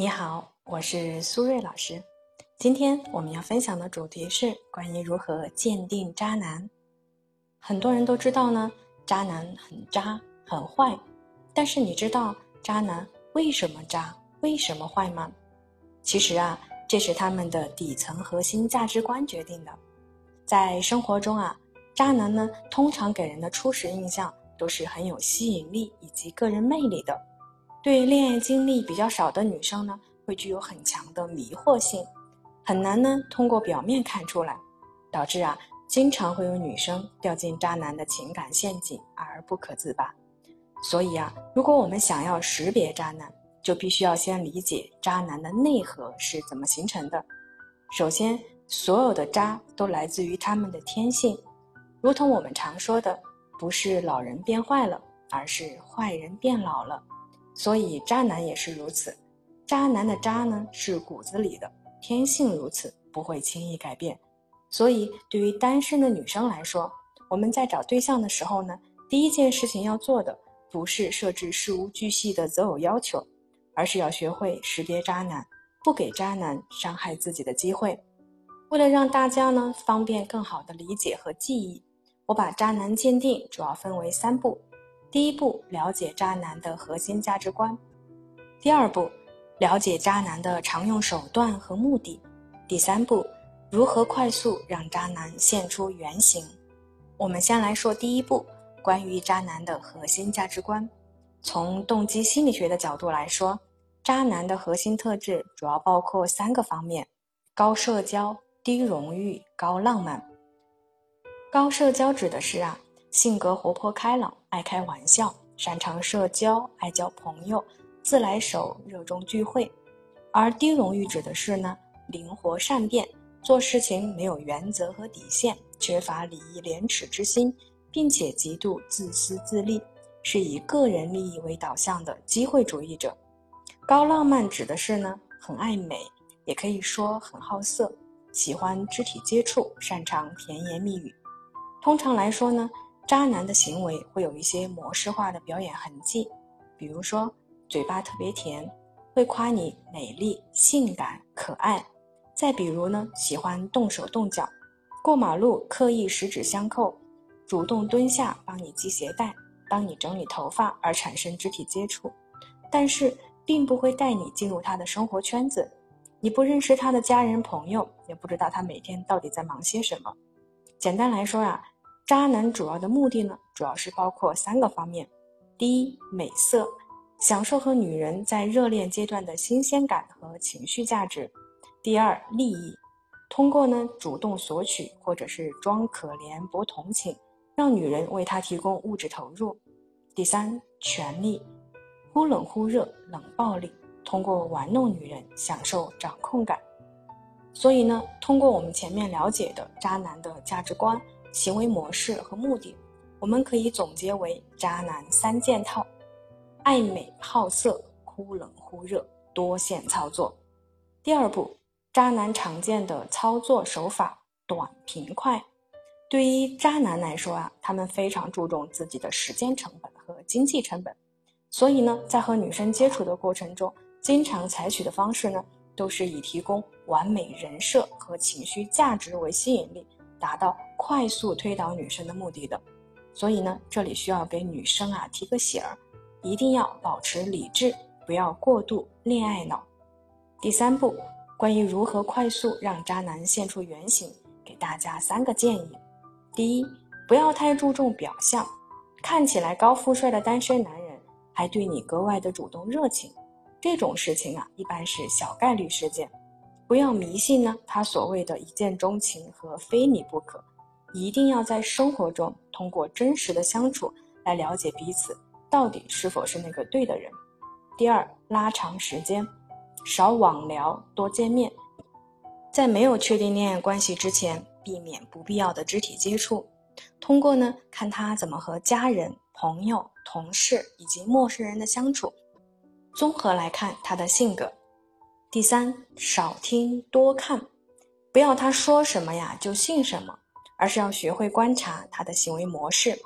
你好，我是苏瑞老师。今天我们要分享的主题是关于如何鉴定渣男。很多人都知道呢，渣男很渣很坏，但是你知道渣男为什么渣、为什么坏吗？其实啊，这是他们的底层核心价值观决定的。在生活中啊，渣男呢通常给人的初始印象都是很有吸引力以及个人魅力的。对恋爱经历比较少的女生呢，会具有很强的迷惑性，很难呢通过表面看出来，导致啊经常会有女生掉进渣男的情感陷阱而不可自拔。所以啊，如果我们想要识别渣男，就必须要先理解渣男的内核是怎么形成的。首先，所有的渣都来自于他们的天性，如同我们常说的，不是老人变坏了，而是坏人变老了。所以，渣男也是如此。渣男的渣呢，是骨子里的，天性如此，不会轻易改变。所以，对于单身的女生来说，我们在找对象的时候呢，第一件事情要做的，不是设置事无巨细的择偶要求，而是要学会识别渣男，不给渣男伤害自己的机会。为了让大家呢方便更好的理解和记忆，我把渣男鉴定主要分为三步。第一步，了解渣男的核心价值观；第二步，了解渣男的常用手段和目的；第三步，如何快速让渣男现出原形。我们先来说第一步，关于渣男的核心价值观。从动机心理学的角度来说，渣男的核心特质主要包括三个方面：高社交、低荣誉、高浪漫。高社交指的是啊。性格活泼开朗，爱开玩笑，擅长社交，爱交朋友，自来熟，热衷聚会。而低荣誉指的是呢，灵活善变，做事情没有原则和底线，缺乏礼义廉耻之心，并且极度自私自利，是以个人利益为导向的机会主义者。高浪漫指的是呢，很爱美，也可以说很好色，喜欢肢体接触，擅长甜言蜜语。通常来说呢。渣男的行为会有一些模式化的表演痕迹，比如说嘴巴特别甜，会夸你美丽、性感、可爱；再比如呢，喜欢动手动脚，过马路刻意十指相扣，主动蹲下帮你系鞋带、帮你整理头发而产生肢体接触，但是并不会带你进入他的生活圈子，你不认识他的家人朋友，也不知道他每天到底在忙些什么。简单来说呀。渣男主要的目的呢，主要是包括三个方面：第一，美色，享受和女人在热恋阶段的新鲜感和情绪价值；第二，利益，通过呢主动索取或者是装可怜博同情，让女人为他提供物质投入；第三，权力，忽冷忽热，冷暴力，通过玩弄女人享受掌控感。所以呢，通过我们前面了解的渣男的价值观。行为模式和目的，我们可以总结为渣男三件套：爱美好色、忽冷忽热、多线操作。第二步，渣男常见的操作手法：短平快。对于渣男来说啊，他们非常注重自己的时间成本和经济成本，所以呢，在和女生接触的过程中，经常采取的方式呢，都是以提供完美人设和情绪价值为吸引力。达到快速推倒女生的目的的，所以呢，这里需要给女生啊提个醒儿，一定要保持理智，不要过度恋爱脑。第三步，关于如何快速让渣男现出原形，给大家三个建议：第一，不要太注重表象，看起来高富帅的单身男人还对你格外的主动热情，这种事情啊，一般是小概率事件。不要迷信呢，他所谓的一见钟情和非你不可，一定要在生活中通过真实的相处来了解彼此到底是否是那个对的人。第二，拉长时间，少网聊，多见面，在没有确定恋爱关系之前，避免不必要的肢体接触。通过呢，看他怎么和家人、朋友、同事以及陌生人的相处，综合来看他的性格。第三，少听多看，不要他说什么呀就信什么，而是要学会观察他的行为模式。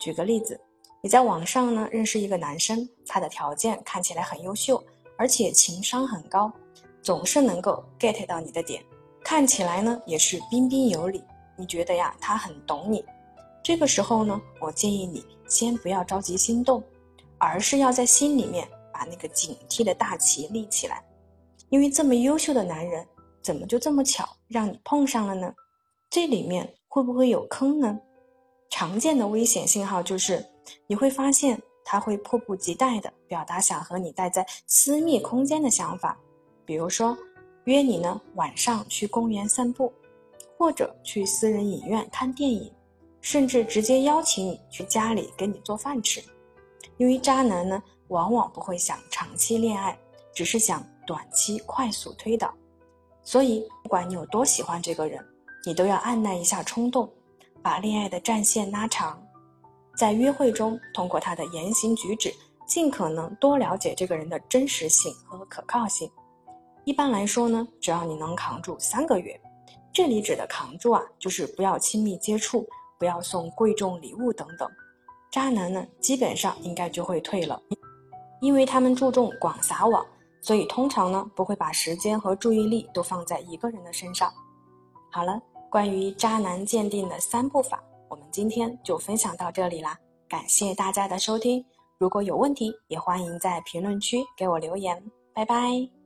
举个例子，你在网上呢认识一个男生，他的条件看起来很优秀，而且情商很高，总是能够 get 到你的点，看起来呢也是彬彬有礼，你觉得呀他很懂你。这个时候呢，我建议你先不要着急心动，而是要在心里面把那个警惕的大旗立起来，因为这么优秀的男人，怎么就这么巧让你碰上了呢？这里面会不会有坑呢？常见的危险信号就是，你会发现他会迫不及待地表达想和你待在私密空间的想法，比如说约你呢晚上去公园散步，或者去私人影院看电影。甚至直接邀请你去家里给你做饭吃，因为渣男呢，往往不会想长期恋爱，只是想短期快速推倒。所以，不管你有多喜欢这个人，你都要按耐一下冲动，把恋爱的战线拉长，在约会中通过他的言行举止，尽可能多了解这个人的真实性和可靠性。一般来说呢，只要你能扛住三个月，这里指的扛住啊，就是不要亲密接触。不要送贵重礼物等等，渣男呢基本上应该就会退了，因为他们注重广撒网，所以通常呢不会把时间和注意力都放在一个人的身上。好了，关于渣男鉴定的三步法，我们今天就分享到这里啦，感谢大家的收听。如果有问题，也欢迎在评论区给我留言。拜拜。